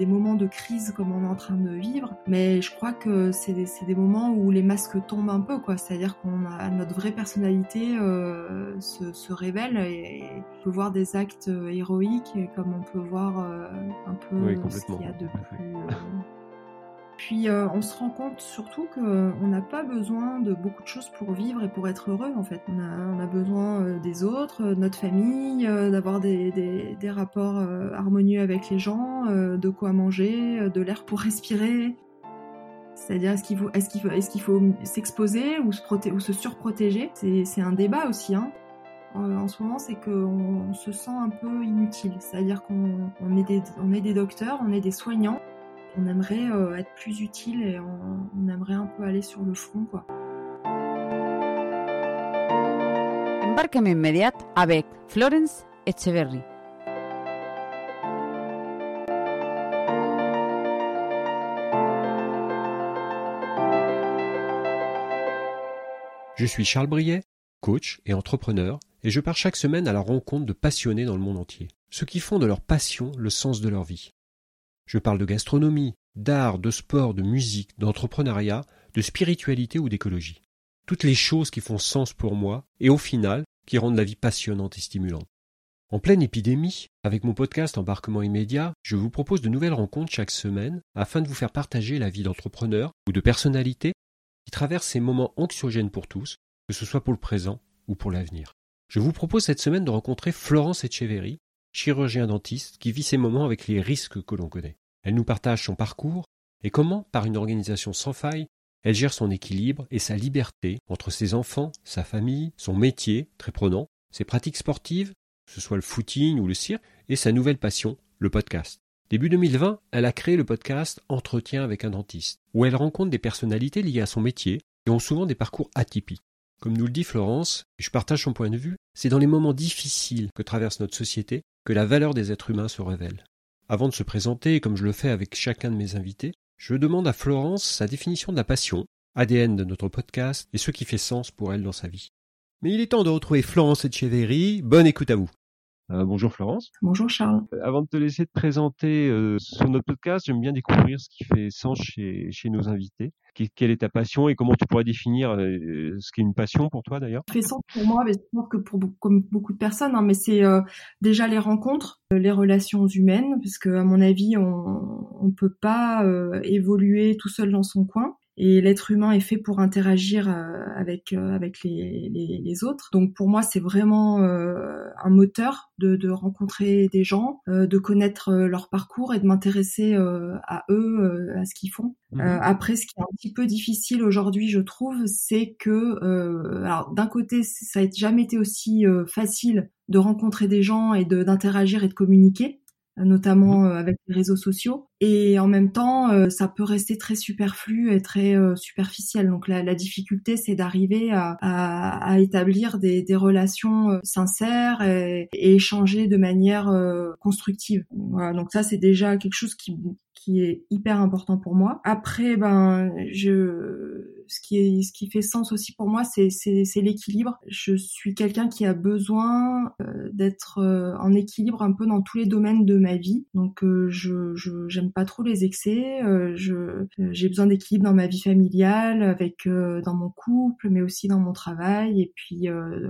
Des moments de crise comme on est en train de vivre, mais je crois que c'est des, des, moments où les masques tombent un peu, quoi. C'est-à-dire qu'on a notre vraie personnalité euh, se, se, révèle et on peut voir des actes euh, héroïques, comme on peut voir euh, un peu oui, ce qu'il y a de plus. Euh, puis euh, on se rend compte surtout qu'on n'a pas besoin de beaucoup de choses pour vivre et pour être heureux en fait. On a, besoin euh, des autres, de notre famille, euh, d'avoir des, des, rapports harmonieux avec les gens, de quoi manger, de l'air pour respirer. C'est-à-dire est-ce qu'il faut, est-ce qu'il faut, est-ce qu'il faut s'exposer ou se, proté ou se surprotéger? C'est un débat aussi. Hein. En ce moment, c'est qu'on on se sent un peu inutile. C'est-à-dire qu'on on est, des, on est des docteurs, on est des soignants on aimerait euh, être plus utile et on, on, aimerait un peu aller sur le front quoi. Embarquement immédiat avec Florence Echeverry. Je suis Charles Briet, coach et entrepreneur, et je pars chaque semaine à la rencontre de passionnés dans le monde entier, ceux qui font de leur passion le sens de leur vie. Je parle de gastronomie, d'art, de sport, de musique, d'entrepreneuriat, de spiritualité ou d'écologie. Toutes les choses qui font sens pour moi et au final qui rendent la vie passionnante et stimulante. En pleine épidémie, avec mon podcast Embarquement immédiat, je vous propose de nouvelles rencontres chaque semaine afin de vous faire partager la vie d'entrepreneurs ou de personnalités qui traversent ces moments anxiogènes pour tous, que ce soit pour le présent ou pour l'avenir. Je vous propose cette semaine de rencontrer Florence Echeverry, chirurgien dentiste qui vit ces moments avec les risques que l'on connaît. Elle nous partage son parcours et comment, par une organisation sans faille, elle gère son équilibre et sa liberté entre ses enfants, sa famille, son métier, très prenant, ses pratiques sportives, que ce soit le footing ou le cirque, et sa nouvelle passion, le podcast. Début 2020, elle a créé le podcast Entretien avec un dentiste, où elle rencontre des personnalités liées à son métier et ont souvent des parcours atypiques. Comme nous le dit Florence, et je partage son point de vue, c'est dans les moments difficiles que traverse notre société que la valeur des êtres humains se révèle. Avant de se présenter, comme je le fais avec chacun de mes invités, je demande à Florence sa définition de la passion, ADN de notre podcast, et ce qui fait sens pour elle dans sa vie. Mais il est temps de retrouver Florence Etcheverry. Bonne écoute à vous. Euh, bonjour Florence. Bonjour Charles. Euh, avant de te laisser te présenter euh, sur notre podcast, j'aime bien découvrir ce qui fait sens chez, chez nos invités. quelle est ta passion et comment tu pourrais définir euh, ce qu'est une passion pour toi d'ailleurs? Ce qui fait sens pour moi, mais je pense que pour comme beaucoup de personnes, hein, mais c'est euh, déjà les rencontres, les relations humaines, parce que à mon avis, on ne peut pas évoluer tout seul dans son coin et l'être humain est fait pour interagir euh, avec euh, avec les, les, les, autres. Donc pour moi, c'est vraiment euh, un moteur de, de, rencontrer des gens, de connaître leur parcours et de m'intéresser à eux, à ce qu'ils font. Mmh. après, ce qui est un petit peu difficile aujourd'hui, je trouve, c'est que alors d'un côté, ça n'a jamais été aussi facile de rencontrer des gens et d'interagir et de communiquer notamment euh, avec les réseaux sociaux. Et en même temps, euh, ça peut rester très superflu et très euh, superficiel. Donc la, la difficulté, c'est d'arriver à, à, à, établir des, des relations sincères et, et, échanger de manière constructive. Voilà, donc ça, c'est déjà quelque chose qui, qui est hyper important pour moi. Après, ben, je ce qui est ce qui fait sens aussi pour moi, c'est c'est l'équilibre. Je suis quelqu'un qui a besoin euh, d'être euh, en équilibre un peu dans tous les domaines de ma vie. Donc euh, je j'aime pas trop les excès. Je j'ai besoin d'équilibre dans ma vie familiale, avec dans mon couple, mais aussi dans mon travail et puis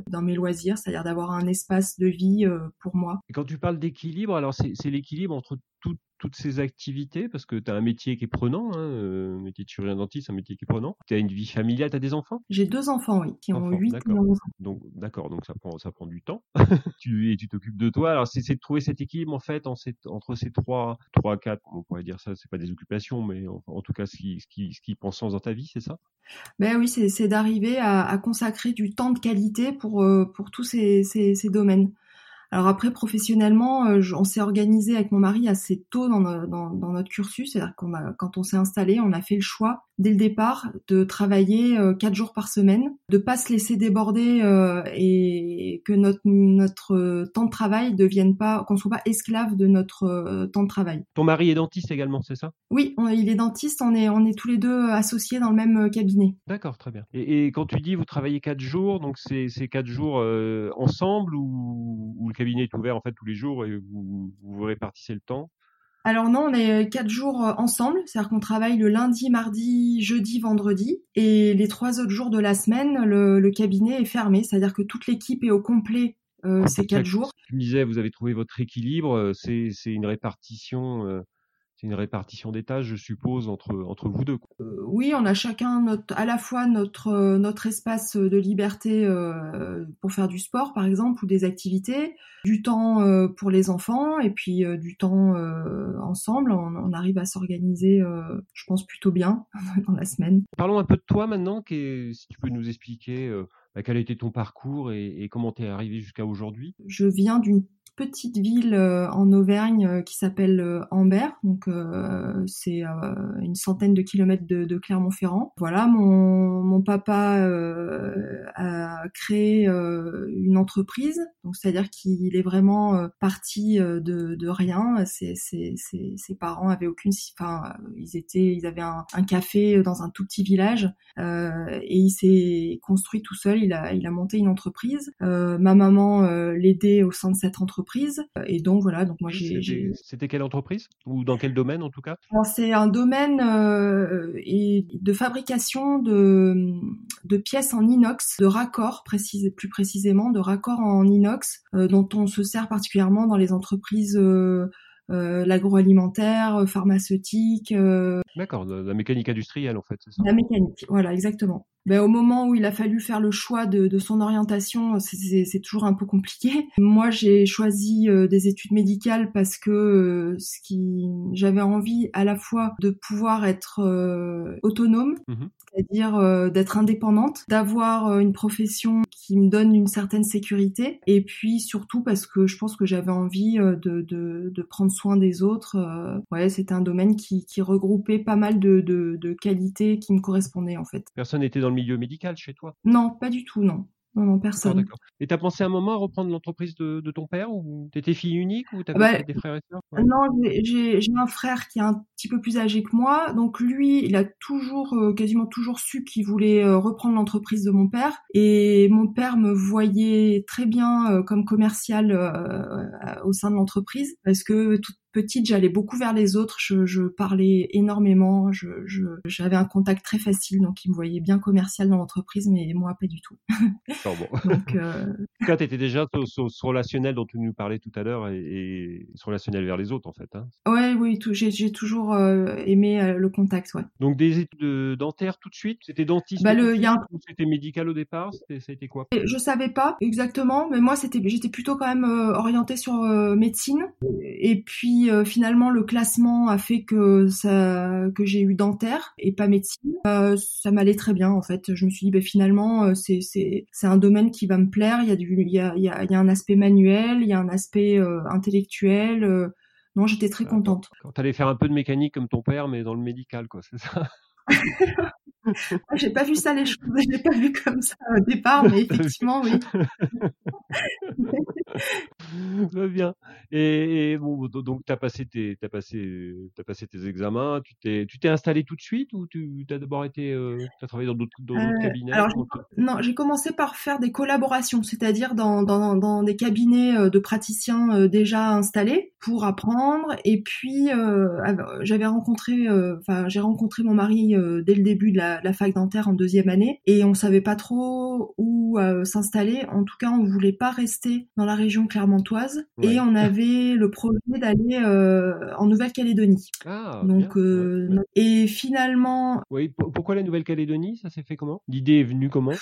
dans mes loisirs, c'est-à-dire d'avoir un espace de vie pour moi. Et quand tu parles d'équilibre, alors c'est l'équilibre entre toutes toutes ces activités Parce que tu as un métier qui est prenant, hein, euh, métier de chirurgien dentiste, un métier qui est prenant. Tu as une vie familiale, tu as des enfants? J'ai deux enfants, oui, qui ont 8 et 11 ans. Donc, d'accord, donc ça prend, ça prend du temps. tu, et tu t'occupes de toi. Alors, c'est de trouver cet équilibre, en fait, en entre ces trois, trois, quatre, on pourrait dire ça, c'est pas des occupations, mais en, en, tout cas, ce qui, ce qui, ce qui prend sens dans ta vie, c'est ça? Ben oui, c'est d'arriver à, à, consacrer du temps de qualité pour, euh, pour tous ces, ces, ces domaines. Alors après, professionnellement, euh, on s'est organisé avec mon mari assez tôt dans, dans, dans notre cursus, c'est-à-dire qu'on a, quand on s'est installé, on a fait le choix dès le départ de travailler euh, quatre jours par semaine, de pas se laisser déborder euh, et que notre notre temps de travail devienne pas, qu'on soit pas esclave de notre temps de travail. Ton mari est dentiste également, c'est ça? Oui, il est dentiste. On est on est tous les deux associés dans le même cabinet. D'accord, très bien. Et, et, quand tu dis vous travaillez quatre jours, donc c'est c'est quatre jours ensemble ou, ou cabinet est ouvert en fait tous les jours et vous vous répartissez le temps? Alors non, on est quatre jours euh, ensemble, c'est-à-dire qu'on travaille le lundi, mardi, jeudi, vendredi, et les trois autres jours de la semaine, le, cabinet est fermé, c'est-à-dire que toute l'équipe est au complet euh, ces quatre jours. Tu me disais, vous avez trouvé votre équilibre, euh, c'est une répartition c'est une répartition des tâches, je suppose, entre, entre vous deux. Euh, oui, on a chacun notre, à la fois notre, euh, notre espace de liberté euh, pour faire du sport, par exemple, ou des activités, du temps pour les enfants, et puis du temps ensemble. On, arrive à s'organiser, je pense, plutôt bien dans la semaine. Parlons un peu de toi maintenant, si tu peux nous expliquer bah, quel a été ton parcours et, et comment tu es arrivé jusqu'à aujourd'hui. Je viens d'une petite ville euh, en Auvergne euh, qui s'appelle euh, Ambert, donc c'est une centaine de kilomètres de, Clermont-Ferrand. Voilà, mon, mon papa a créé une entreprise, donc c'est-à-dire qu'il est vraiment parti de, de rien. Ses, ses, parents avaient aucune, enfin ils étaient, ils avaient un, un café dans un tout petit village et il s'est construit tout seul. Il a, il a monté une entreprise. ma maman l'aidait au sein de cette entreprise et donc voilà, donc moi j'ai. C'était quelle entreprise? Ou dans quel domaine en tout cas? C'est un domaine euh, et de fabrication de, de pièces en inox, de raccords précise, plus précisément, de raccords en inox euh, dont on se sert particulièrement dans les entreprises. Euh, euh, l'agroalimentaire, pharmaceutique. Euh, D'accord, la mécanique industrielle en fait, c'est ça? La mécanique, voilà, exactement. Ben, au moment où il a fallu faire le choix de, de son orientation, c'est toujours un peu compliqué. Moi, j'ai choisi des études médicales parce que ce qui, j'avais envie à la fois de pouvoir être autonome, mmh c'est-à-dire d'être indépendante, d'avoir une profession qui me donne une certaine sécurité, et puis surtout parce que je pense que j'avais envie de, de, de prendre soin des autres. Euh, ouais, c'était un domaine qui, qui, regroupait pas mal de, de, de qualités qui me correspondaient en fait. Personne n'était dans le milieu médical chez toi? Non, pas du tout, non. Non, non, personne. D'accord. Et t'as pensé un moment à reprendre l'entreprise de, de, ton père ou t'étais fille unique ou t'avais bah, des frères et sœurs? Non, j'ai un frère qui est un petit peu plus âgé que moi. Donc lui, il a toujours, euh, quasiment toujours su qu'il voulait euh, reprendre l'entreprise de mon père. Et mon père me voyait très bien euh, comme commercial au sein de l'entreprise parce que toute petite, j'allais beaucoup vers les autres, je, je parlais énormément, je, j'avais un contact très facile, donc il me voyait bien commercial dans l'entreprise, mais moi pas du tout. bon. donc, euh... En tout cas, tu étais déjà sur, ce relationnel dont tu nous parlais tout à l'heure et, et ce relationnel vers les autres, en fait. Hein. Ouais, oui, j'ai, toujours euh, aimé euh, le contact, ouais. Donc des études dentaires tout de suite? C'était dentiste bah, le, y a un... C'était médical au départ? C'était, ça a été quoi? Je savais pas exactement, mais moi c'était, j'étais plutôt quand même euh, orientée sur médecine. Et puis euh, finalement le classement a fait que ça que j'ai eu dentaire et pas médecine. Euh, ça m'allait très bien en fait. Je me suis dit ben finalement euh, c'est c'est c'est un domaine qui va me plaire. Il y a du il y a il y a, y a un aspect manuel, il y a un aspect intellectuel. non, j'étais très contente. Quand t'allais faire un peu de mécanique comme ton père, mais dans le médical, quoi, c'est ça? J'ai pas vu ça les choses, je l'ai pas vu comme ça au départ, mais effectivement oui. Très bien. Et, bon, donc tu as passé tes, as passé, as passé tes examens. Tu t'es, tu t'es installé tout de suite ou tu as d'abord été, euh, as travaillé dans d'autres, euh, cabinets alors, Non, j'ai commencé par faire des collaborations, c'est-à-dire dans, dans, dans, des cabinets euh, de praticiens déjà installés pour apprendre. Et puis j'avais rencontré, enfin j'ai rencontré mon mari dès le début de la, la, fac dentaire en deuxième année et on savait pas trop où s'installer. En tout cas, on voulait pas rester dans la région clermontoise et on avait le projet d'aller euh, en Nouvelle-Calédonie. Ah, Donc euh, et finalement. Oui. Pourquoi la Nouvelle-Calédonie? Ça s'est fait comment? L'idée est venue comment?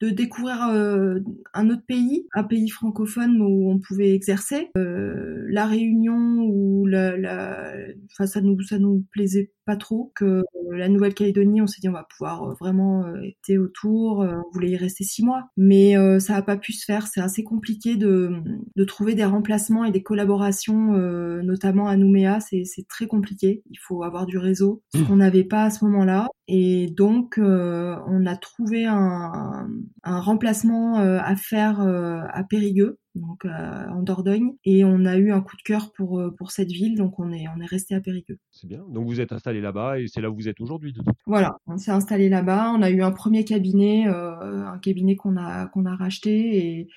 De découvrir euh, un autre pays, un pays francophone où on pouvait exercer. la Réunion ou la, la... Enfin, ça nous ça nous plaisait pas trop que la Nouvelle-Calédonie, on s'est dit on va pouvoir vraiment être autour, on voulait y rester six mois, mais ça a pas pu se faire, c'est assez compliqué de de trouver des remplacements et des collaborations, notamment à Nouméa, c'est très compliqué. Il faut avoir du réseau, ce mmh. qu'on n'avait pas à ce moment-là. Et donc, on a trouvé un, un remplacement à faire à Périgueux donc euh, en Dordogne, et on a eu un coup de cœur pour euh, pour cette ville, donc on est on est resté à Périgueux. C'est bien. Donc vous êtes installé là-bas et c'est là où vous êtes aujourd'hui. Voilà, on s'est installé là-bas. On a eu un premier cabinet, euh, un cabinet qu'on a qu'on a racheté et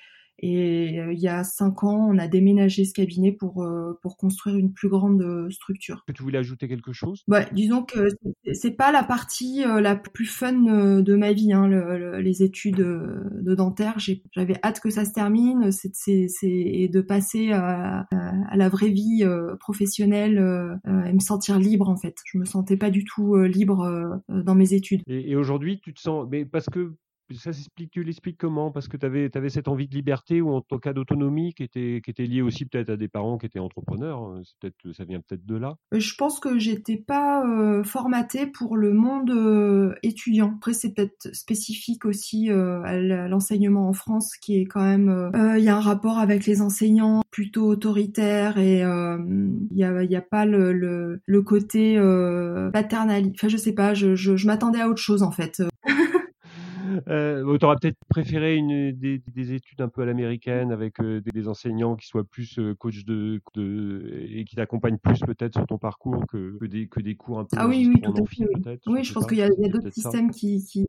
et euh, il y a cinq ans, on a déménagé ce cabinet pour euh, pour construire une plus grande euh, structure. Que tu voulais ajouter quelque chose? Ouais, disons que c'est pas la partie la plus fun de ma vie, hein, le, les études de dentaire. J'avais hâte que ça se termine, c'est et de passer à, à, la vraie vie professionnelle et me sentir libre en fait. Je me sentais pas du tout libre dans mes études. Et, et aujourd'hui, tu te sens, mais parce que ça s'explique, tu l'expliques comment? Parce que tu avais, cette envie de liberté ou en tout cas d'autonomie qui était, liée aussi peut-être à des parents qui étaient entrepreneurs. Hein, ça vient peut-être de là. Euh, je pense que j'étais pas euh, formatée pour le monde euh, étudiant. Après, c'est peut-être spécifique aussi à l'enseignement en France, qui est quand même, il y a un rapport avec les enseignants plutôt autoritaire et il y a, pas le, côté paternel. Enfin, je sais pas, je m'attendais à autre chose en fait. Euh, tu aurais peut-être préféré une, des, des, études un peu à l'américaine avec euh, des, enseignants qui soient plus euh, coach de, de, et qui t'accompagnent plus peut-être sur ton parcours que, que, des, que des cours un peu ah oui oui tout à fait oui, oui je pense qu'il y a, a d'autres systèmes qui, qui,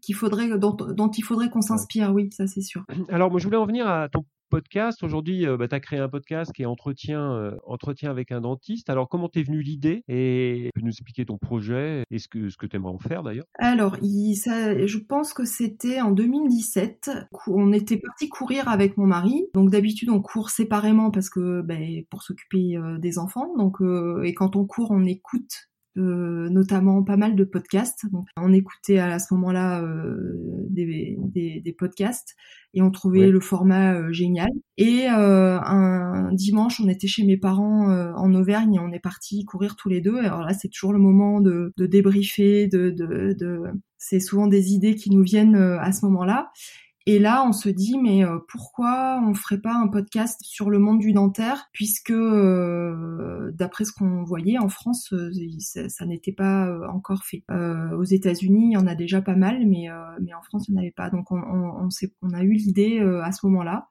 qui faudrait dont, dont il faudrait qu'on s'inspire oui ça c'est sûr. Alors moi je voulais en venir à ton podcast. Aujourd'hui, euh, bah, tu as créé un podcast qui est entretien, euh, entretien avec un dentiste. Alors, comment t'es venue l'idée et peux nous expliquer ton projet et ce que, ce que tu aimerais en faire d'ailleurs? Alors, ça, je pense que c'était en 2017. On était parti courir avec mon mari. Donc, d'habitude, on court séparément parce que ben, pour s'occuper euh, des enfants. Donc, et quand on court, on écoute euh, notamment pas mal de podcasts. Donc, on écoutait à, ce moment-là euh, des, des, des, podcasts et on trouvait le format euh, génial. Et un dimanche, on était chez mes parents en Auvergne et on est parti courir tous les deux. Alors là, c'est toujours le moment de, de débriefer, de, de, de... c'est souvent des idées qui nous viennent à ce moment-là. Et là, on se dit, mais euh, pourquoi on ferait pas un podcast sur le monde du dentaire, puisque euh, d'après ce qu'on voyait en France, euh, ça, n'était pas encore fait. aux États-Unis, il y en a déjà pas mal, mais mais en France, il n'y en avait pas. Donc on, on, on a eu l'idée à ce moment-là.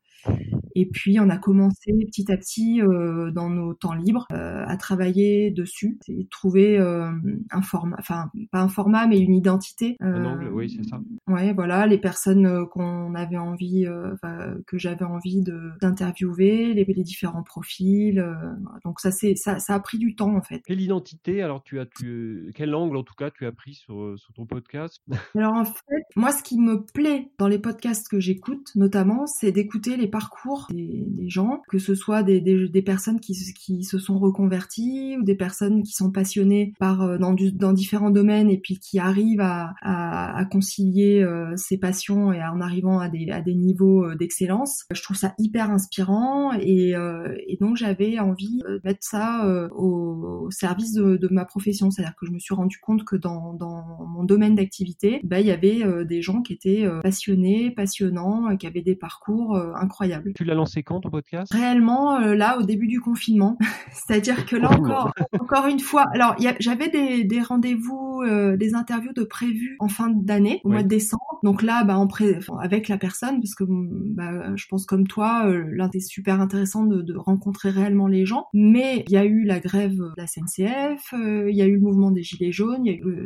Et puis on a commencé petit à petit euh, dans nos temps libres euh, à travailler dessus et trouver euh, un format, enfin pas un format mais une identité. un angle, oui c'est ça. Ouais, voilà, les personnes qu'on avait envie, que j'avais envie de d'interviewer, les, les, différents profils. donc ça c'est ça, ça a pris du temps en fait. Et l'identité, alors tu as tu, quel angle en tout cas tu as pris sur sur ton podcast? Alors en fait, moi ce qui me plaît dans les podcasts que j'écoute notamment, c'est d'écouter les parcours des, des, gens, que ce soit des, des, des personnes qui, qui, se sont reconverties ou des personnes qui sont passionnées par euh, dans, du, dans différents domaines et puis qui arrivent à, à, à concilier euh, ces passions et en arrivant à des, à des niveaux euh, d'excellence. Je trouve ça hyper inspirant et, euh, et donc j'avais envie de mettre ça au, service de, de, ma profession, c'est-à-dire que je me suis rendu compte que dans, dans mon domaine d'activité, bah, il y avait des gens qui étaient passionnés, passionnants, qui avaient des parcours incroyables tu l'as lancé quand ton podcast? Réellement, euh, là, au début du confinement. C'est-à-dire que là encore, encore une fois, alors j'avais des, des rendez-vous, euh, des interviews de prévues en fin d'année, au mois de décembre. Donc là, bah, en pré avec la personne, parce que bah, je pense comme toi, euh, l'un des super intéressant de, de, rencontrer réellement les gens. Mais il y a eu la grève de la SNCF, il y a eu le mouvement des Gilets jaunes.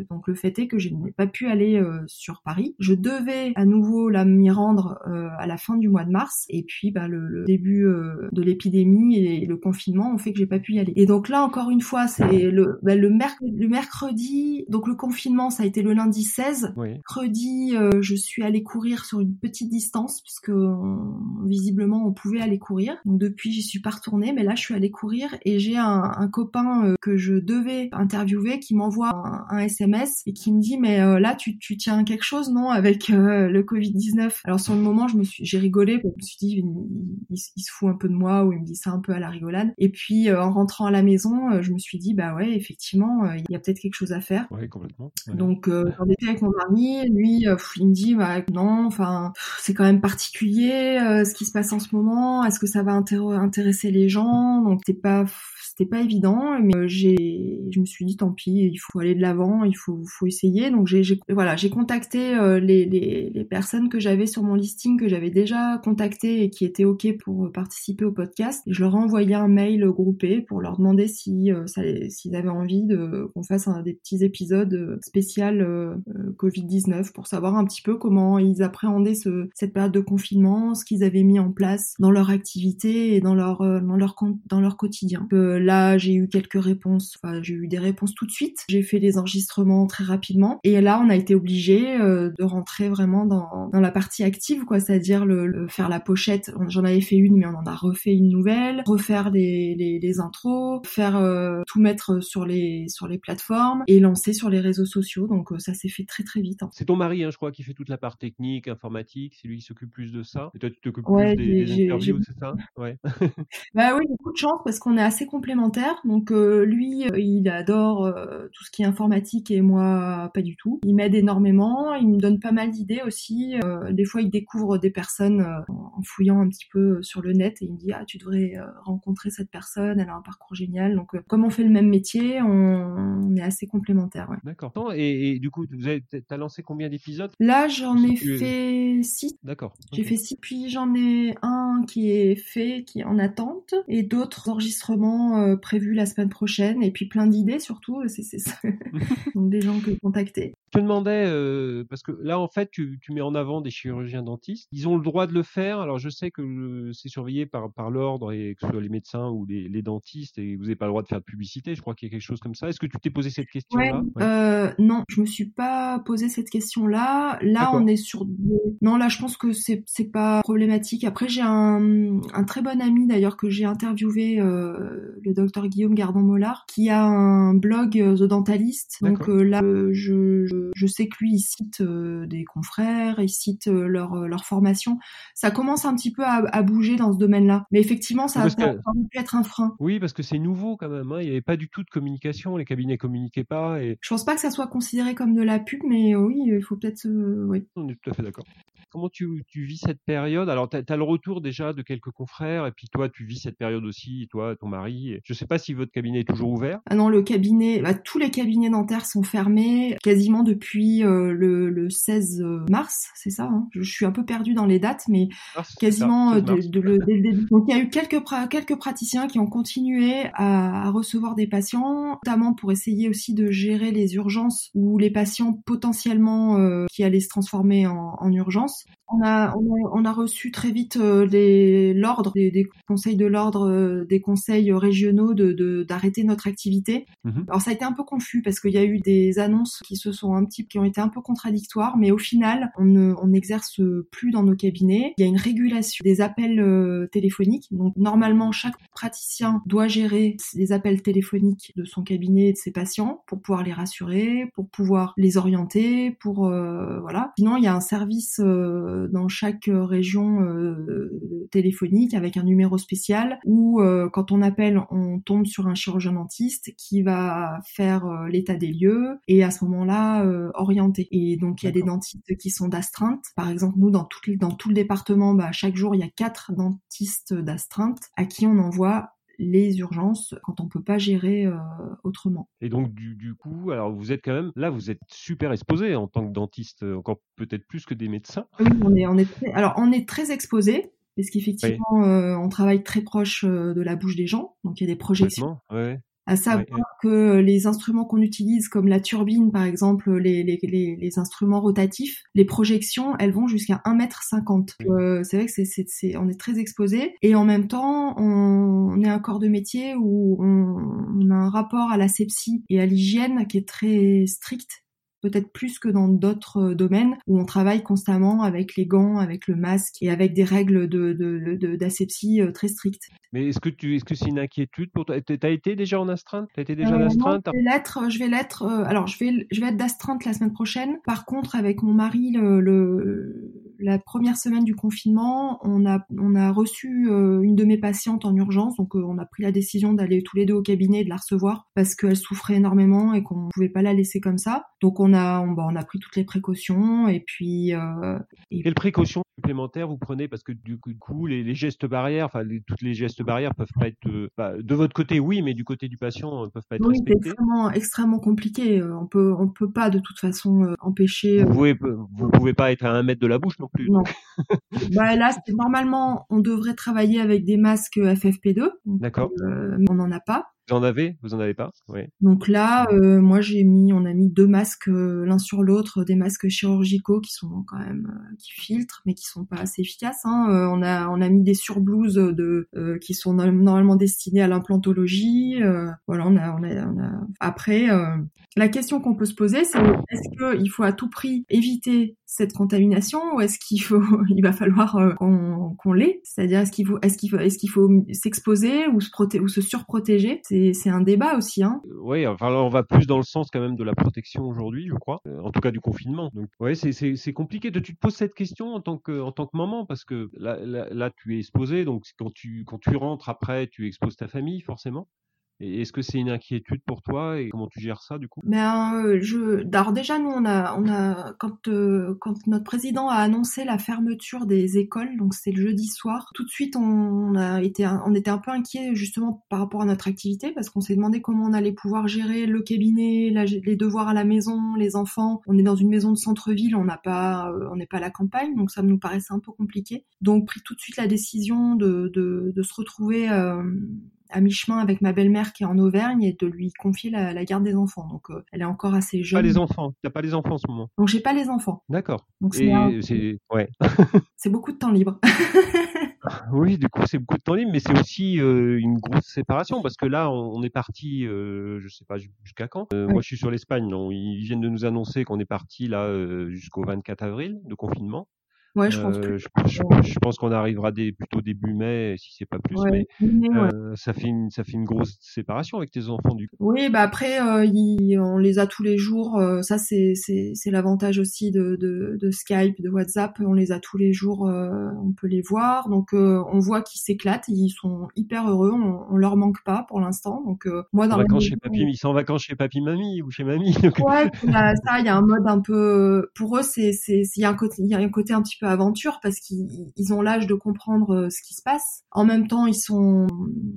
donc le fait est que je n'ai pas pu aller sur Paris. Je devais à nouveau là m'y rendre à la fin du mois de mars. Et puis bah, le, début euh, de l'épidémie et le confinement ont fait que j'ai pas pu y aller. Et donc là encore une fois, c'est le, bah, le, le, mercredi, donc le confinement ça a été le lundi 16. Mercredi, euh, je suis allée courir sur une petite distance puisque visiblement on pouvait aller courir. Donc depuis j'y suis pas retournée, mais là je suis allée courir et j'ai un, un, copain euh, que je devais interviewer qui m'envoie un, SMS et qui me dit mais là tu, tu tiens quelque chose non avec le Covid 19. Alors sur le moment je me suis j'ai rigolé, je me suis dit il, se fout un peu de moi ou il me dit ça un peu à la rigolade. Et puis en rentrant à la maison, je me suis dit bah ouais, effectivement, il y a peut-être quelque chose à faire. Ouais, complètement. Donc j'en étais avec mon mari, lui, il me dit bah non, enfin c'est quand même particulier ce qui se passe en ce moment. Est-ce que ça va intéresser les gens? Donc c'est pas c'était pas évident, mais euh, j'ai, je me suis dit tant pis, il faut aller de l'avant, il faut, faut essayer. Donc j'ai, voilà, j'ai contacté euh, les, les, les, personnes que j'avais sur mon listing que j'avais déjà contacté et qui étaient ok pour euh, participer au podcast. Et je leur ai envoyé un mail groupé pour leur demander si s'ils avaient envie de qu'on fasse un, des petits épisodes spécial Covid-19 pour savoir un petit peu comment ils appréhendaient ce, cette période de confinement, ce qu'ils avaient mis en place dans leur activité et dans leur dans leur dans leur quotidien. Là, j'ai eu quelques réponses. Enfin, j'ai eu des réponses tout de suite. J'ai fait les enregistrements très rapidement. Et là, on a été obligé euh, de rentrer vraiment dans, dans la partie active, quoi. C'est-à-dire le, faire la pochette. J'en avais fait une, mais on en a refait une nouvelle. Refaire les, les, les intros, faire euh, tout mettre sur les sur les plateformes et lancer sur les réseaux sociaux. Donc euh, ça s'est fait très très vite. Hein. C'est ton mari, hein, je crois, qui fait toute la part technique, informatique. C'est lui qui s'occupe plus de ça. Et toi, tu t'occupes plus des, des interviews, c'est ça? Ouais. bah oui, beaucoup de chance parce qu'on est assez complémentaires donc euh, lui, euh, il adore euh, tout ce qui est informatique et moi pas du tout. Il m'aide énormément, il me donne pas mal d'idées aussi. des fois, il découvre des personnes en fouillant un petit peu sur le net et il me dit ah tu devrais rencontrer cette personne, elle a un parcours génial. Donc comme on fait le même métier, on, est assez complémentaires. D'accord. Et, du coup, tu as lancé combien d'épisodes? Là, j'en ai fait six. D'accord. J'ai fait six, puis j'en ai un qui est fait, qui est en attente, et d'autres enregistrements euh, prévu la semaine prochaine et puis plein d'idées surtout. C'est ça. Donc des gens que contacter. Je te demandais, euh, parce que là, en fait, tu, tu, mets en avant des chirurgiens dentistes. Ils ont le droit de le faire. Alors, je sais que c'est surveillé par, par l'ordre, et que ce soit les médecins ou les, les dentistes, et vous n'avez pas le droit de faire de publicité. Je crois qu'il y a quelque chose comme ça. Est-ce que tu t'es posé cette question-là? Euh, Non, je me suis pas posé cette question-là. Là, on est sur. Non, là, je pense que c'est c'est pas problématique. Après, j'ai un, un très bon ami d'ailleurs que j'ai interviewé, euh, le docteur Guillaume Gardon-Mollard, qui a un blog The Dentalist. Donc là, je je sais que lui, il cite euh, des confrères, il cite euh, leur, euh, leur formation. Ça commence un petit peu à, bouger dans ce domaine-là. Mais effectivement, ça, ça pu être un frein. Oui, parce que c'est nouveau quand même. Hein. Il n'y avait pas du tout de communication. Les cabinets communiquaient pas. Et... Je pense pas que ça soit considéré comme de la pub, mais oui, il faut peut-être... oui. On est tout à fait d'accord. Comment tu, tu, vis cette période? Alors, tu as, le retour déjà de quelques confrères, et puis toi, tu vis cette période aussi, toi, ton mari. Je ne sais pas si votre cabinet est toujours ouvert. Ah non, le cabinet, bah, tous les cabinets dentaires sont fermés quasiment depuis euh, le, le, 16 mars, c'est ça hein je, suis un peu perdue dans les dates, mais quasiment euh, de, de, le, Donc, il y a eu quelques, quelques praticiens qui ont continué à, à recevoir des patients, notamment pour essayer aussi de gérer les urgences ou les patients potentiellement euh, qui allaient se transformer en, en urgence. On a, on a, reçu très vite euh, l'ordre des, conseils de l'ordre, euh, des conseils régionaux de d'arrêter notre activité. Mhm. Alors ça a été un peu confus parce qu'il y a eu des annonces qui se sont un petit, qui ont été un peu contradictoires, mais au final, on n'exerce plus dans nos cabinets. Il y a une régulation des appels euh, téléphoniques. Donc normalement, chaque praticien doit gérer les appels téléphoniques de son cabinet et de ses patients pour pouvoir les rassurer, pour pouvoir les orienter, pour voilà. Sinon, il y a un service euh, dans chaque région euh, téléphonique avec un numéro spécial où euh, quand on appelle, on tombe sur un chirurgien dentiste qui va faire l'état des lieux et à ce moment-là orienter. Et donc il y a des dentistes qui sont d'astreinte. Par exemple, nous dans tout, dans tout le département, bah, chaque jour il y a quatre dentistes d'astreinte à qui on envoie les urgences quand on peut pas gérer euh, autrement. Et donc du, coup, alors vous êtes quand même là, vous êtes super exposé en tant que dentiste, encore peut-être plus que des médecins. Oui, on est, on est alors on est très exposé parce qu'effectivement, euh, on travaille très proche euh, de la bouche des gens, donc il y a des projections. Ouais à savoir que les instruments qu'on utilise, comme la turbine par exemple, les, les, les, les, instruments rotatifs, les projections, elles vont jusqu'à 1m50. Euh, c'est vrai que c'est, c'est, c'est, on est très exposé et en même temps, on, on est un corps de métier où on, on a un rapport à la sepsie et à l'hygiène qui est très strict peut-être plus que dans d'autres euh, domaines où on travaille constamment avec les gants, avec le masque et avec des règles de, d'asepsie euh, très strictes. Mais est-ce que tu, est-ce que c'est une inquiétude pour toi? T'as été déjà en astreinte? T'as été déjà en euh, astreinte Je vais l'être. Je vais l'être. alors, je vais, je vais être d'astreinte la semaine prochaine. Par contre, avec mon mari, le la première semaine du confinement, on a, on a reçu euh, une de mes patientes en urgence, donc euh, on a pris la décision d'aller tous les deux au cabinet et de la recevoir parce qu'elle souffrait énormément et qu'on pouvait pas la laisser comme ça. Donc on a, on, on a pris toutes les précautions et puis. Euh, et... Quelles précautions supplémentaires vous prenez? Parce que du coup les, les gestes barrières, enfin toutes les gestes barrières peuvent pas être bah, de votre côté oui, mais du côté du patient peuvent pas être oui, respectés. C'est extrêmement, extrêmement compliqué. On peut, on peut pas de toute façon empêcher. Vous pouvez, vous pouvez pas être à un mètre de la bouche non plus. Non. bah là, normalement, on devrait travailler avec des masques FFP2. D'accord. Euh, on n'en a pas. Vous en avez? Vous en avez pas? Oui. Donc là, euh, moi j'ai mis, on a mis deux masques euh, l'un sur l'autre, des masques chirurgicaux qui sont quand même euh, qui filtrent, mais qui sont pas assez efficaces. Hein. On a on a mis des surblouses de qui sont normalement destinées à l'implantologie. voilà, on a, on a, on a... après la question qu'on peut se poser, c'est est-ce qu'il faut à tout prix éviter cette contamination ou est-ce qu'il faut, il va falloir qu'on qu'on l'ait? C'est-à-dire est-ce qu'il faut, est-ce qu'il faut, s'exposer ou se protéger ou se surprotéger? C'est un débat aussi. Hein. Oui, enfin on va plus dans le sens quand même de la protection aujourd'hui, je crois. Euh, en tout cas du confinement. Donc c'est compliqué. Tu te poses cette question en tant que en tant que maman parce que là, là, là tu es exposé, donc quand tu quand tu rentres après, tu exposes ta famille forcément. Est-ce que c'est une inquiétude pour toi et comment tu gères ça du coup? Ben, euh, je, alors déjà nous on a, on a quand euh, quand notre président a annoncé la fermeture des écoles, donc c'est le jeudi soir, tout de suite on, a été, on était un peu inquiet justement par rapport à notre activité parce qu'on s'est demandé comment on allait pouvoir gérer le cabinet, les devoirs à la maison, les enfants. On est dans une maison de centre-ville, on n'a pas, euh, on n'est pas à la campagne, donc ça nous paraissait un peu compliqué. Donc pris tout de suite la décision de de, de se retrouver euh, à mi-chemin avec ma belle-mère qui est en Auvergne et de lui confier la, garde des enfants. Donc euh, elle est encore assez jeune. Pas les enfants. T'as pas les enfants en ce moment. Donc j'ai pas les enfants. D'accord. Donc c'est ouais. c'est beaucoup de temps libre. oui, du coup c'est beaucoup de temps libre, mais c'est aussi euh, une grosse séparation parce que là on, est parti, euh, je sais pas jusqu'à quand? Moi je suis sur l'Espagne, ils viennent de nous annoncer qu'on est parti là jusqu'au 24 avril de confinement. Ouais, je pense euh, je, pense qu'on arrivera des, plutôt début mai, si c'est pas plus. mais euh, ça fait une ça fait une grosse séparation avec tes enfants du coup. Oui, bah après euh, on les a tous les jours. Ça c'est c'est c'est l'avantage aussi de, de, de Skype, de WhatsApp. On les a tous les jours. On peut les voir. Donc on voit qu'ils s'éclatent. Ils sont hyper heureux. On, on leur manque pas pour l'instant. Donc moi dans vacances chez papy, ils sont en vacances chez papy mamie ou chez mamie. ouais, ça il y a un mode un peu pour eux c'est c'est il y a un côté il y a un côté un petit peu aventure parce qu'ils ont l'âge de comprendre euh, ce qui se passe. En même temps, ils sont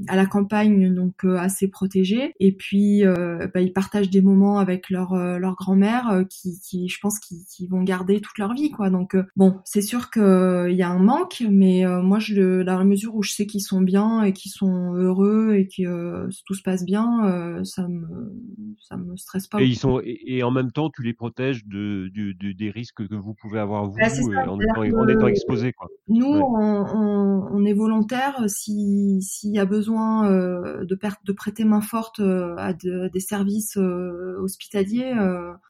à la campagne, donc euh, assez protégés. Et puis, euh, bah, ils partagent des moments avec leur leur grand-mère qui, qui, je pense, qui, qui, vont garder toute leur vie, quoi. Donc bon, c'est sûr qu'il y a un manque, mais moi, je, dans la mesure où je sais qu'ils sont bien et qu'ils sont heureux et que tout se passe bien, ça me ça me stresse pas. Et ils sont et, en même temps, tu les protèges de, de, des risques que vous pouvez avoir vous bah, en étant exposé. Quoi. Nous, on, on, est volontaire si s'il y a besoin euh, de, de prêter main forte euh, à des services euh, hospitaliers,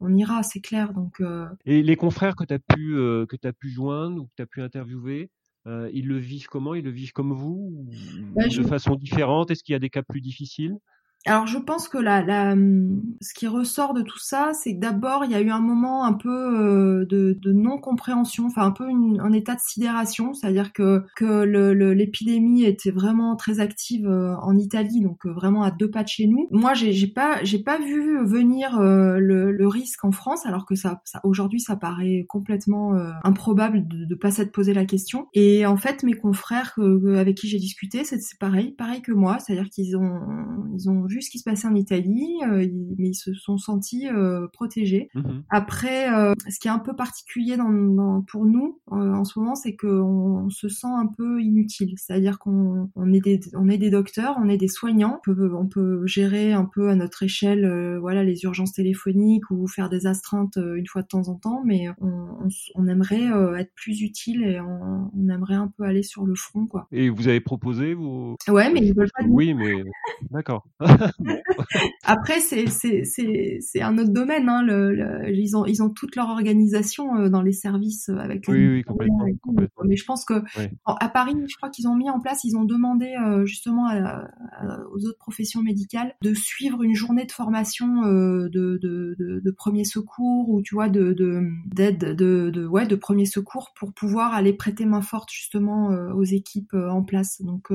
on ira, c'est clair. Donc. Et les confrères que tu as pu que as pu joindre ou que tu as pu interviewer, ils le vivent comment? Ils le vivent comme vous bah, De façon différente? Est-ce qu'il y a des cas plus difficiles? Alors je pense que la, la, hum, ce qui ressort de tout ça, c'est que d'abord il y a eu un moment un peu euh, de, de non-compréhension, enfin un peu un état de sidération, c'est-à-dire que, que l'épidémie était vraiment très active euh, en Italie, donc euh, vraiment à deux pas de chez nous. Moi j'ai pas j'ai pas vu venir le, le, risque en France, alors que ça, ça aujourd'hui ça paraît complètement improbable de, de pas s'être posé la question. Et en fait mes confrères avec qui j'ai discuté, c'est pareil, pareil que moi, c'est-à-dire qu'ils ont ils ont vu ce qui se passait en Italie, euh, mais ils se sont sentis euh, protégés. Mhm. Après, euh, ce qui est un peu particulier dans, pour nous en ce moment, c'est qu'on se sent un peu inutile. C'est-à-dire qu'on on est des on est des docteurs, on est des soignants, on peut, on peut gérer un peu à notre échelle, voilà, les urgences téléphoniques ou faire des astreintes une fois de temps en temps, mais on, on, aimerait être plus utile et on, on, aimerait un peu aller sur le front, quoi. Et vous avez proposé vous? Ouais, mais ils veulent pas. Oui, mais d'accord. Après, c'est un autre domaine. Hein, le, ils ont ils ont toute leur organisation euh, dans les services euh, avec. Oui, oui, complètement, complètement, Mais je pense que à Paris, je crois qu'ils ont mis en place, ils ont demandé euh, justement aux autres professions médicales de suivre une journée de formation de, de, de, de premier secours ou tu vois de d'aide de, de, ouais de premier secours pour pouvoir aller prêter main forte justement aux équipes en place. Donc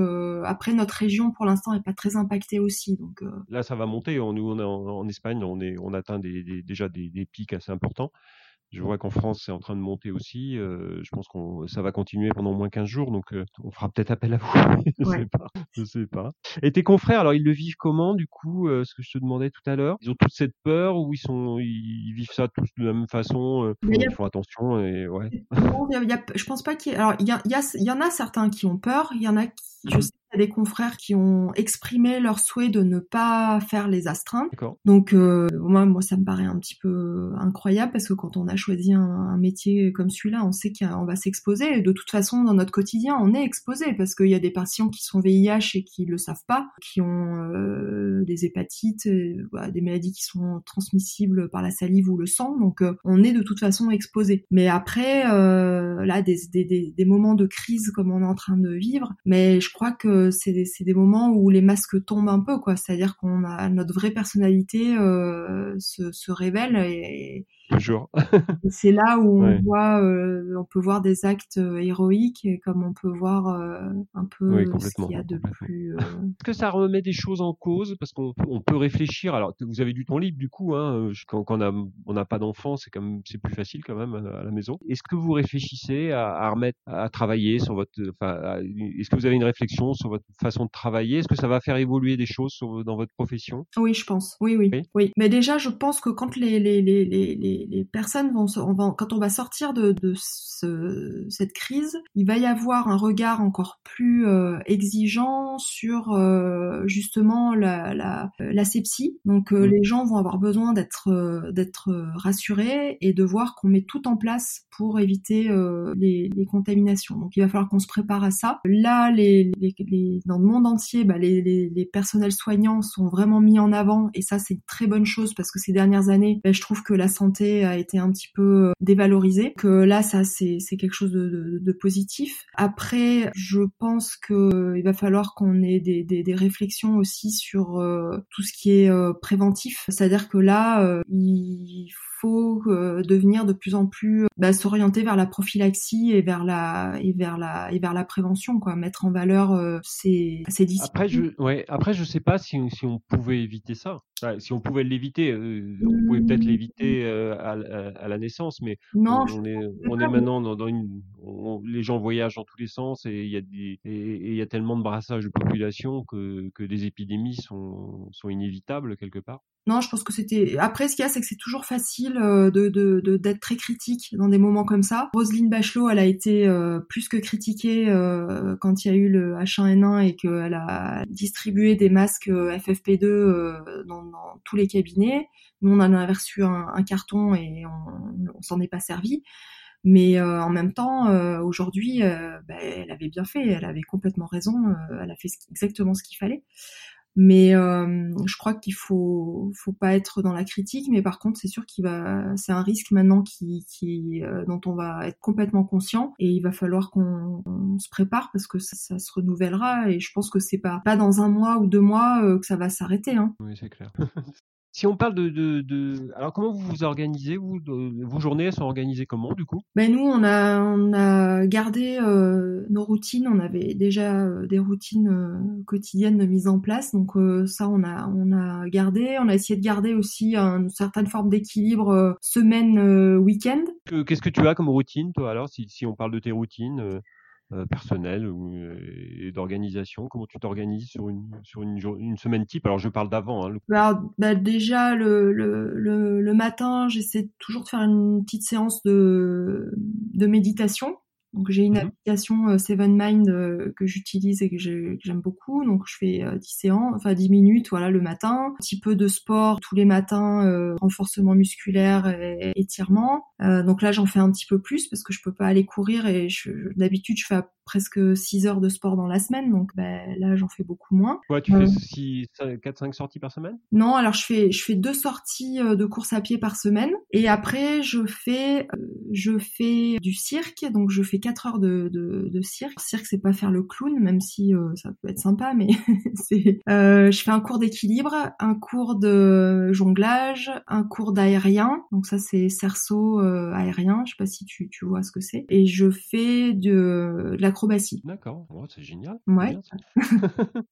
après notre région pour l'instant n'est pas très impactée aussi. Donc là ça va monter. On, nous on en, Espagne, on est on atteint des, déjà des, des pics assez importants. Je vois qu'en France, c'est en train de monter aussi. Euh, je pense que ça va continuer pendant au moins 15 jours, donc euh, on fera peut-être appel à vous. je sais pas. Je sais pas. Et tes confrères, alors ils le vivent comment du coup euh, Ce que je te demandais tout à l'heure? Ils ont toute cette peur ou ils sont, ils, vivent ça tous de la même façon Ils font attention et ouais? je pense pas qu'il. Y alors il y, y, y, en a certains qui ont peur. Il y en a qui, je mmh. sais des confrères qui ont exprimé leur souhait de ne pas faire les astreintes. Donc euh, moi, moi, ça me paraît un petit peu incroyable parce que quand on a choisi un, métier comme celui-là, on sait qu'on va s'exposer. Et de toute façon, dans notre quotidien, on est exposé parce qu'il y a des patients qui sont VIH et qui le savent pas, qui ont euh, des hépatites, euh, des maladies qui sont transmissibles par la salive ou le sang. Donc on est de toute façon exposé. Mais après, là, des, des, moments de crise comme on est en train de vivre, mais je crois que c'est des, moments où les masques tombent un peu, quoi. C'est-à-dire qu'on a notre vraie personnalité euh, se, se, révèle et, Toujours. c'est là où on voit, euh, on peut voir des actes euh, héroïques, comme on peut voir euh, un peu ce qu'il y a de plus. Est-ce que ça remet des choses en cause? Parce qu'on on peut réfléchir. Alors, vous avez du temps libre du coup, hein, quand, quand on n'a pas d'enfants, c'est comme c'est plus facile quand même à, la maison. Est-ce que vous réfléchissez à, à, remettre, à travailler sur votre, enfin, est-ce que vous avez une réflexion sur votre façon de travailler? Est-ce que ça va faire évoluer des choses dans votre profession? Oui, je pense. Oui, oui, oui, Mais déjà, je pense que quand les les les les les, personnes vont, on va, quand on va sortir de, de ce, cette crise, il va y avoir un regard encore plus euh, exigeant sur euh, justement la, la, la sepsie. Donc euh, mm. les gens vont avoir besoin d'être d'être rassurés et de voir qu'on met tout en place pour éviter les, les, contaminations. Donc il va falloir qu'on se prépare à ça. Là, les, les, dans le monde entier, bah, les, les, personnels soignants sont vraiment mis en avant et ça c'est une très bonne chose parce que ces dernières années, bah, je trouve que la santé a été un petit peu euh, dévalorisé. Que là, ça, c'est quelque chose de, de, positif. Après, je pense que euh, il va falloir qu'on ait des, des, des, réflexions aussi sur euh, tout ce qui est préventif. C'est-à-dire que là, il faut devenir de plus en plus bah, s'orienter vers la prophylaxie et vers la et vers la et vers la prévention quoi mettre en valeur ces ces disciplines après je ouais après je sais pas si, si on pouvait éviter ça si on pouvait l'éviter, euh, on pouvait peut-être mmh. l'éviter euh, à, à, la naissance, mais non, on, est, on est maintenant dans, dans une, les gens voyagent dans tous les sens et il y a des, et il y a tellement de brassage de population que, que des épidémies sont, sont inévitables quelque part. Non, je pense que c'était. Après, ce qu'il y a, c'est que c'est toujours facile euh, de d'être de, d'être très critique dans des moments comme ça. Roselyne Bachelot, elle a été plus que critiquée quand il y a eu le H1N1 et qu'elle a distribué des masques FFP2 dans dans tous les cabinets. Nous, on en a reçu un, carton et on, s'en est pas servi. Mais euh, en même temps, euh, aujourd'hui, euh, ben, elle avait bien fait, elle avait complètement raison, elle a fait exactement ce qu'il fallait. Mais je crois qu'il faut, faut pas être dans la critique. Mais par contre, c'est sûr qu'il va, c'est un risque maintenant qui, qui dont on va être complètement conscient et il va falloir qu'on se prépare parce que ça, ça, se renouvellera. Et je pense que c'est pas pas dans un mois ou deux mois que ça va s'arrêter. Hein. Oui, c'est clair. Si on parle de, de, de, alors comment vous vous organisez vous Vos journées sont organisées comment du coup? Ben nous on a on a gardé euh, nos routines. On avait déjà euh, des routines euh, quotidiennes de mise en place, donc ça on a on a gardé. On a essayé de garder aussi une certaine forme d'équilibre semaine week-end. Qu'est-ce que tu as comme routine toi alors si si on parle de tes routines personnel ou et d'organisation? Comment tu t'organises sur une sur une, une semaine type? Alors je parle d'avant. Hein, bah, déjà le, le, le, matin, j'essaie toujours de faire une petite séance de de méditation Donc j'ai une Mhm. application euh, Seven Mind euh, que j'utilise et que j'ai- que j'aime beaucoup. Donc je fais euh, 10 séances, enfin 10 minutes voilà le matin, un petit peu de sport tous les matins, euh, renforcement musculaire et étirement. Euh, donc là j'en fais un petit peu plus parce que je peux pas aller courir et d'habitude je fais à presque 6 heures de sport dans la semaine. Donc ben, là j'en fais beaucoup moins. Ouais, tu Ouais. fais 4-5 sorties par semaine? Non, alors je fais je fais deux sorties euh, de course à pied par semaine et après je fais euh, je fais du cirque donc je fais quatre heures de, de, de cirque. Cirque c'est pas faire le clown même si euh, ça peut être sympa mais c'est euh, je fais un cours d'équilibre, un cours de jonglage, un cours d'aérien donc ça c'est cerceau euh, aérien. Je sais pas si tu tu vois ce que c'est et je fais de, de l'acrobatie. D'accord, Ouais, c'est génial. Ouais.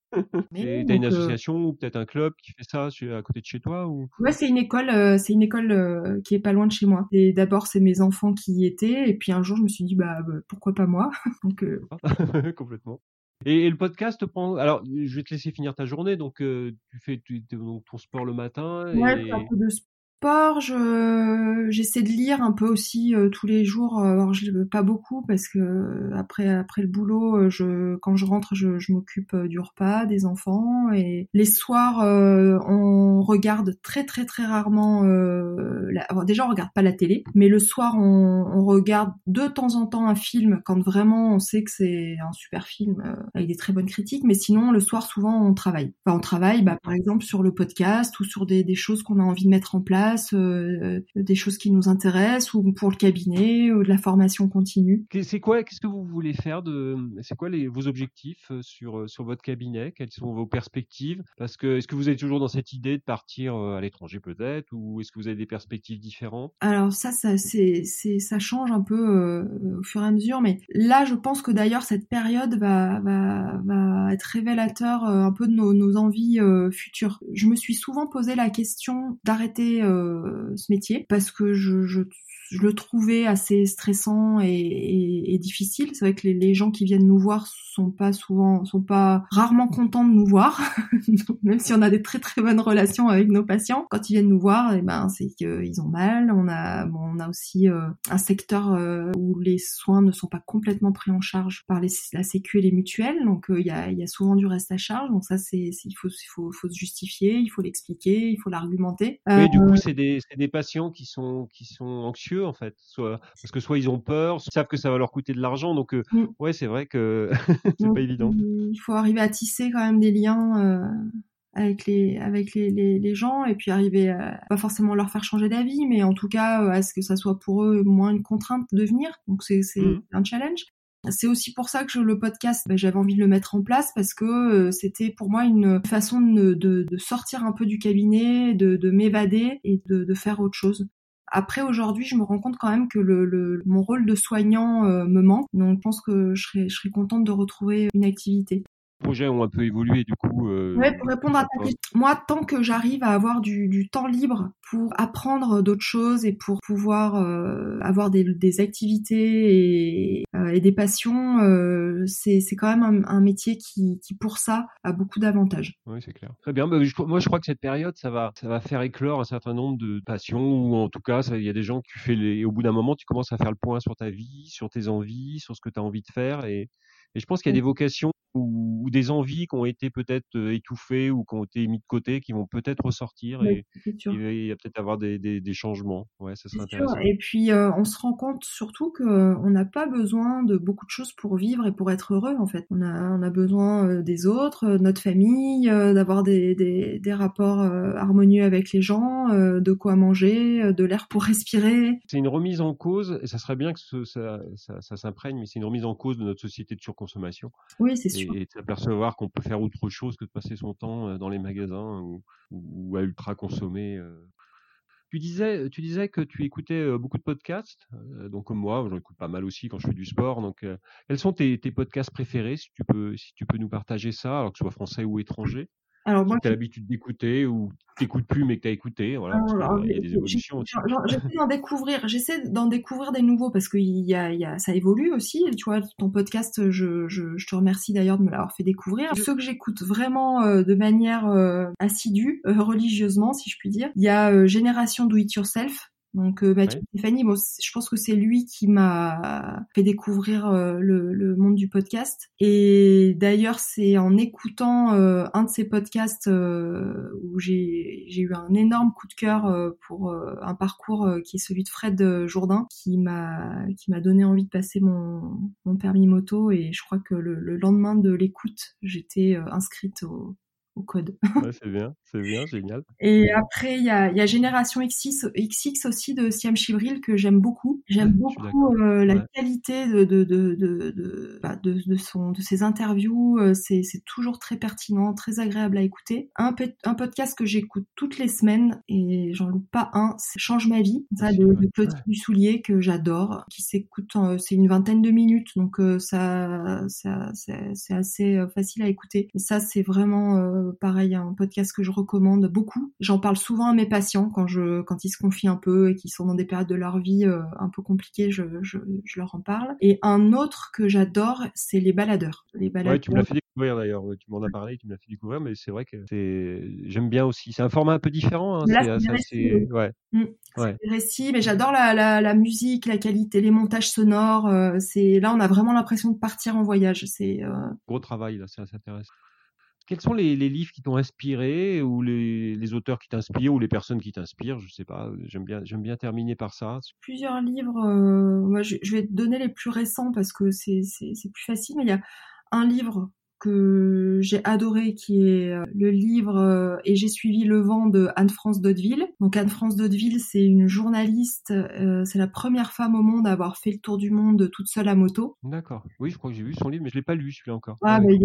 Et t'as une euh, association ou peut-être un club qui fait ça à côté de chez toi ou? Ouais, c'est une école, euh, c'est une école euh, qui est pas loin de chez moi. Et d'abord, c'est mes enfants qui y étaient, et puis un jour, je me suis dit, bah, bah, pourquoi pas moi? Donc, complètement. Et, le podcast prend. Alors, je vais te laisser finir ta journée. Donc, euh, tu fais tu- ton sport le matin. ouais, et... un peu de sport. Je j'essaie de lire un peu aussi euh, tous les jours. euh, Alors, je pas beaucoup parce que euh, après après le boulot, je quand je rentre, je, m'occupe du repas, des enfants, et les soirs, on regarde très très très rarement. Euh, déjà, on regarde pas la télé, mais le soir, on, regarde de temps en temps un film quand vraiment on sait que c'est un super film avec des très bonnes critiques. Mais sinon, le soir, souvent, on travaille. Enfin, on travaille, bah, par exemple, sur le podcast ou sur des choses qu'on a envie de mettre en place, euh, des choses qui nous intéressent ou pour le cabinet ou de la formation continue. C'est quoi Qu'est-ce que vous voulez faire de C'est quoi les, vos objectifs euh, sur euh, sur votre cabinet? Quelles sont vos perspectives? Parce que est-ce que vous êtes toujours dans cette idée de partir euh, à l'étranger peut-être, ou est-ce que vous avez des perspectives différentes? Alors ça, ça, c'est, c'est, ça change un peu euh, au fur et à mesure, mais là, je pense que d'ailleurs cette période va, va, va être révélateur euh, un peu de nos, nos envies euh, futures. Je me suis souvent posé la question d'arrêter euh, ce métier parce que je, je, je le trouvais assez stressant et, et, et difficile. C'est vrai que les, les gens qui viennent nous voir sont pas souvent, sont pas rarement contents de nous voir, même si on a des très très bonnes relations avec nos patients. Quand ils viennent nous voir, eh ben c'est qu'ils ont mal. On a, bon, on a aussi euh, un secteur euh, où les soins ne sont pas complètement pris en charge par les, la Sécu et les mutuelles, donc euh, il y, a, y a souvent du reste à charge. Donc ça, c'est, il faut, il faut, faut se justifier, il faut l'expliquer, il faut l'argumenter. Oui, du coup, c'est des, des patients qui sont, qui sont anxieux, en fait. Soit, parce que soit ils ont peur, soit ils savent que ça va leur coûter de l'argent. Donc, euh, Mm. ouais, c'est vrai que c'est Donc, pas évident. Il faut arriver à tisser quand même des liens euh, avec les avec les, les, les gens et puis arriver à pas forcément leur faire changer d'avis, mais en tout cas euh, à ce que ça soit pour eux moins une contrainte de venir. Donc c'est c'est Mhm. un challenge. C'est aussi pour ça que je, le podcast, ben, j'avais envie de le mettre en place parce que euh, c'était pour moi une façon de, de, de sortir un peu du cabinet, de, de m'évader et de faire autre chose. Après aujourd'hui, je me rends compte quand même que le, le mon rôle de soignant euh, me manque, donc je pense que je serais, je serais contente de retrouver une activité. Projets ont un peu évolué, du coup. euh, pour répondre à ta question, moi, tant que j'arrive à avoir du, du temps libre pour apprendre d'autres choses et pour pouvoir euh, avoir des, des activités et, euh, et des passions, c'est c'est quand même un, un métier qui, qui, pour ça, a beaucoup d'avantages. Oui, c'est clair. Très bien. Bah, je- moi, je crois que cette période, ça va, ça va faire éclore un certain nombre de passions, ou en tout cas, il y a des gens qui fais les, au bout d'un moment, tu commences à faire le point sur ta vie, sur tes envies, sur ce que tu as envie de faire, et, et je pense qu'il y a des vocations ou, ou des envies qui ont été peut-être euh, étouffées ou qui ont été mis de côté, qui vont peut-être ressortir, et C'est sûr. il va il va peut-être avoir des, des, des changements. Ouais, ça serait C'est sûr. intéressant. Et puis euh, on se rend compte surtout que euh, on n'a pas besoin de beaucoup de choses pour vivre et pour être heureux en fait. On a on a besoin des autres, de notre famille, d'avoir des, rapports harmonieux avec les gens, de quoi manger, de l'air pour respirer. C'est une remise en cause, et ça serait bien que ce- ça, ça, ça s'imprègne, mais c'est une remise en cause de notre société de surconsommation. Oui, c'est sûr. et s'apercevoir qu'on peut faire autre chose que de passer son temps euh, dans les magasins ou, ou à ultra consommer. euh. Tu disais, tu disais que tu écoutais euh, beaucoup de podcasts, donc comme moi, j'en écoute pas mal aussi quand je fais du sport. Donc, quels sont tes, tes podcasts préférés, si tu peux, si tu peux nous partager ça, alors que ce soit français ou étranger, Alors moi, tu as l'habitude d'écouter ou t'écoutes plus mais que tu as écouté, voilà, Alors, qu'il y a des évolutions aussi. J'essaie d'en découvrir, j'essaie d'en découvrir des nouveaux parce que il y a, il y a, ça évolue aussi. Tu vois, ton podcast, je, je, je te remercie d'ailleurs de me l'avoir fait découvrir. Ceux que j'écoute vraiment euh, de manière euh, assidue, euh, religieusement, si je puis dire, il y a euh, Génération Do It Yourself Donc euh, Mathieu Stéphanie, bon, je pense que c'est lui qui m'a fait découvrir euh, le, le, monde du podcast. Et d'ailleurs, c'est en écoutant euh, un de ses podcasts où j'ai eu un énorme coup de cœur pour un parcours qui est celui de Fred Jourdain, qui m'a qui m'a donné envie de passer mon, mon permis moto. Et je crois que le, le lendemain de l'écoute, j'étais inscrite au, au code. ouais, c'est bien, c'est bien, génial. Et après, il y a, y a, Génération XX, XX aussi de Siam Chibril que j'aime beaucoup. J'aime beaucoup euh, la qualité de de de de, de, bah, de, de, son de ses interviews. Euh, c'est c'est toujours très pertinent, très agréable à écouter. Un un podcast que j'écoute toutes les semaines et j'en loupe pas un. C'est Change ma vie, ça de, de Claude du Soulier que j'adore, qui s'écoute. C'est une vingtaine de minutes, donc euh, ça ça c'est assez facile à écouter. Et ça, c'est vraiment pareil, un podcast que je recommande beaucoup. J'en parle souvent à mes patients quand je quand ils se confient un peu et qu'ils sont dans des périodes de leur vie euh, un peu compliquées, je, je, je, leur en parle. Et un autre que j'adore, c'est les baladeurs. Les baladeurs. Ouais, tu me l'as fait découvrir d'ailleurs. Tu m'en as parlé, tu me l'as fait découvrir, mais c'est vrai que c'est j'aime bien aussi. C'est un format un peu différent. Hein. c'est assez... ouais. Mmh. Ouais. récits, mais j'adore la, la, la, musique, la qualité, les montages sonores. Euh, c'est là, on a vraiment l'impression de partir en voyage. C'est euh... gros travail là, c'est assez intéressant. Quels sont les, livres qui t'ont inspiré ou les, auteurs qui t'inspirent ou les personnes qui t'inspirent? Je sais pas. J'aime bien, terminer par ça. Plusieurs livres. Euh, moi, je, je, vais te donner les plus récents parce que c'est plus facile. Mais il y a un livre que j'ai adoré, qui est euh, le livre euh, Et j'ai suivi le vent de Anne-France Daudeville. Donc Anne-France Daudeville, c'est une journaliste, euh, c'est la première femme au monde à avoir fait le tour du monde toute seule à moto. D'accord. Oui, je crois que j'ai vu son livre, mais je l'ai pas lu celui-là encore. Ah, mais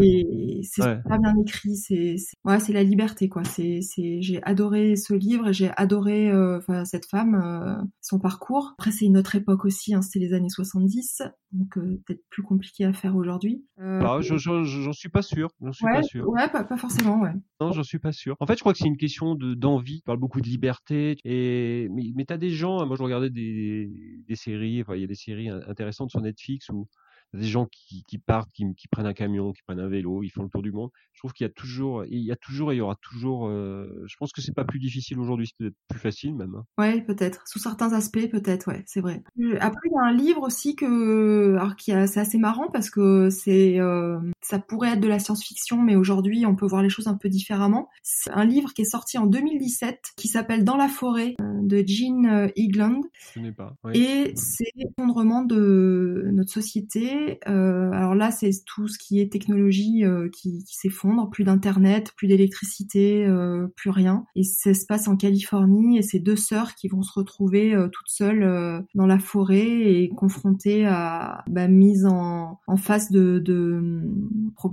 c'est pas bien écrit. C'est ouais, c'est la liberté quoi. C'est j'ai adoré ce livre, j'ai adoré enfin cette femme, son parcours. Après c'est une autre époque aussi, hein, c'était les années 70, donc peut-être plus compliqué à faire aujourd'hui. Bah, j'en suis pas sûr. J'en suis ouais, pas sûr. Ouais, pas, pas forcément, ouais. Non, j'en suis pas sûr. En fait, je crois que c'est une question de d'envie. Tu parles beaucoup de liberté. Et mais, mais t'as des gens. Moi, je regardais des, des séries. Enfin, il y a des séries intéressantes sur Netflix où des gens qui, qui partent, qui, qui, prennent un camion, qui prennent un vélo, ils font le tour du monde. Je trouve qu'il y a toujours, il y a toujours et il y aura toujours. Euh, je pense que c'est pas plus difficile aujourd'hui, c'est peut-être plus facile même. Hein. Ouais, peut-être. Sous certains aspects, peut-être. Ouais, c'est vrai. Euh, après, il y a un livre aussi que, alors qui c'est assez marrant parce que c'est, euh, ça pourrait être de la science-fiction, mais aujourd'hui, on peut voir les choses un peu différemment. C'est un livre qui est sorti en 2017 qui s'appelle Dans la forêt euh, de Jean Eagland. Je connais pas. Ouais. Et c'est l'effondrement de notre société euh, alors là, c'est tout ce qui est technologie euh, qui, qui s'effondre, plus d'internet, plus d'électricité, euh, plus rien. Et ça se passe en Californie et c'est deux sœurs qui vont se retrouver toutes seules dans la forêt et confrontées à bah, mise en, en face de, de,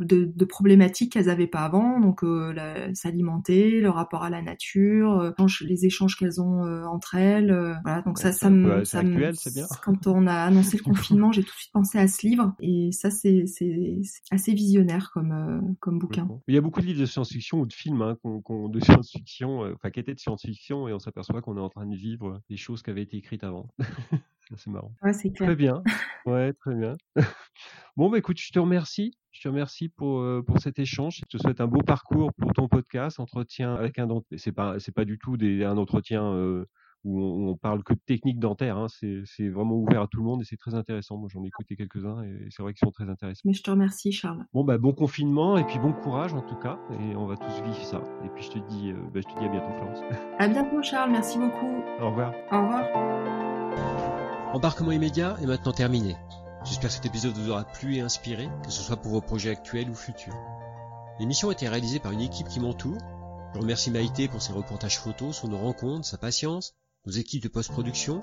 de, de problématiques qu'elles n'avaient pas avant, donc s'alimenter, le rapport à la nature, les échanges qu'elles ont entre elles. voilà, donc ça, ça me, ça me, quand on a annoncé le confinement, j'ai tout de suite pensé à ce livre et ça, c'est assez visionnaire comme, euh, comme bouquin. Il y a beaucoup de livres de science-fiction ou de films hein, de science-fiction, euh, enfin qui étaient de science-fiction, et on s'aperçoit qu'on est en train de vivre des choses qui avaient été écrites avant. c'est marrant. Ouais, c'est clair. Très bien. Ouais, très bien. bon, bah écoute, je te remercie. Je te remercie pour, euh, pour cet échange. Je te souhaite un beau parcours pour ton podcast, entretien avec un dentiste. C'est pas, c'est pas du tout des, un entretien où on, parle que de techniques dentaires. Hein. C'est vraiment ouvert à tout le monde et c'est très intéressant. Moi, j'en ai écouté quelques-uns et c'est vrai qu'ils sont très intéressants. Mais je te remercie, Charles. Bon, bah, bon confinement et puis bon courage en tout cas. Et on va tous vivre ça. Et puis, je te dis, euh, bah, je te dis à bientôt, Florence. À bientôt, Charles. Merci beaucoup. Au revoir. Au revoir. Embarquement immédiat est maintenant terminé. J'espère que cet épisode vous aura plu et inspiré, que ce soit pour vos projets actuels ou futurs. L'émission a été réalisée par une équipe qui m'entoure. Je remercie Maïté pour ses reportages photos sur nos rencontres, sa patience nos équipes de post-production,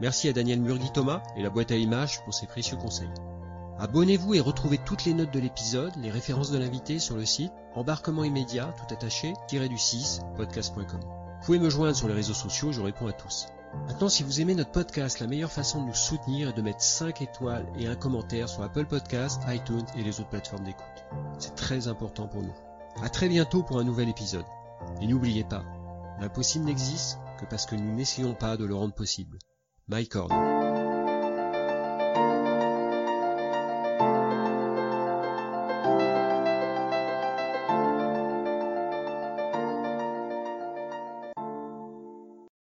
merci à Daniel Murgui-Thomas et la boîte à images pour ses précieux conseils. Abonnez-vous et retrouvez toutes les notes de l'épisode, les références de l'invité sur le site embarquement immédiat tout attaché du 6 podcast.com. Vous pouvez me joindre sur les réseaux sociaux, je réponds à tous. Maintenant, si vous aimez notre podcast, la meilleure façon de nous soutenir est de mettre 5 étoiles et un commentaire sur Apple Podcasts, iTunes et les autres plateformes d'écoute. C'est très important pour nous. À très bientôt pour un nouvel épisode. Et n'oubliez pas, l'impossible n'existe parce que nous n'essayons pas de le rendre possible. Horn.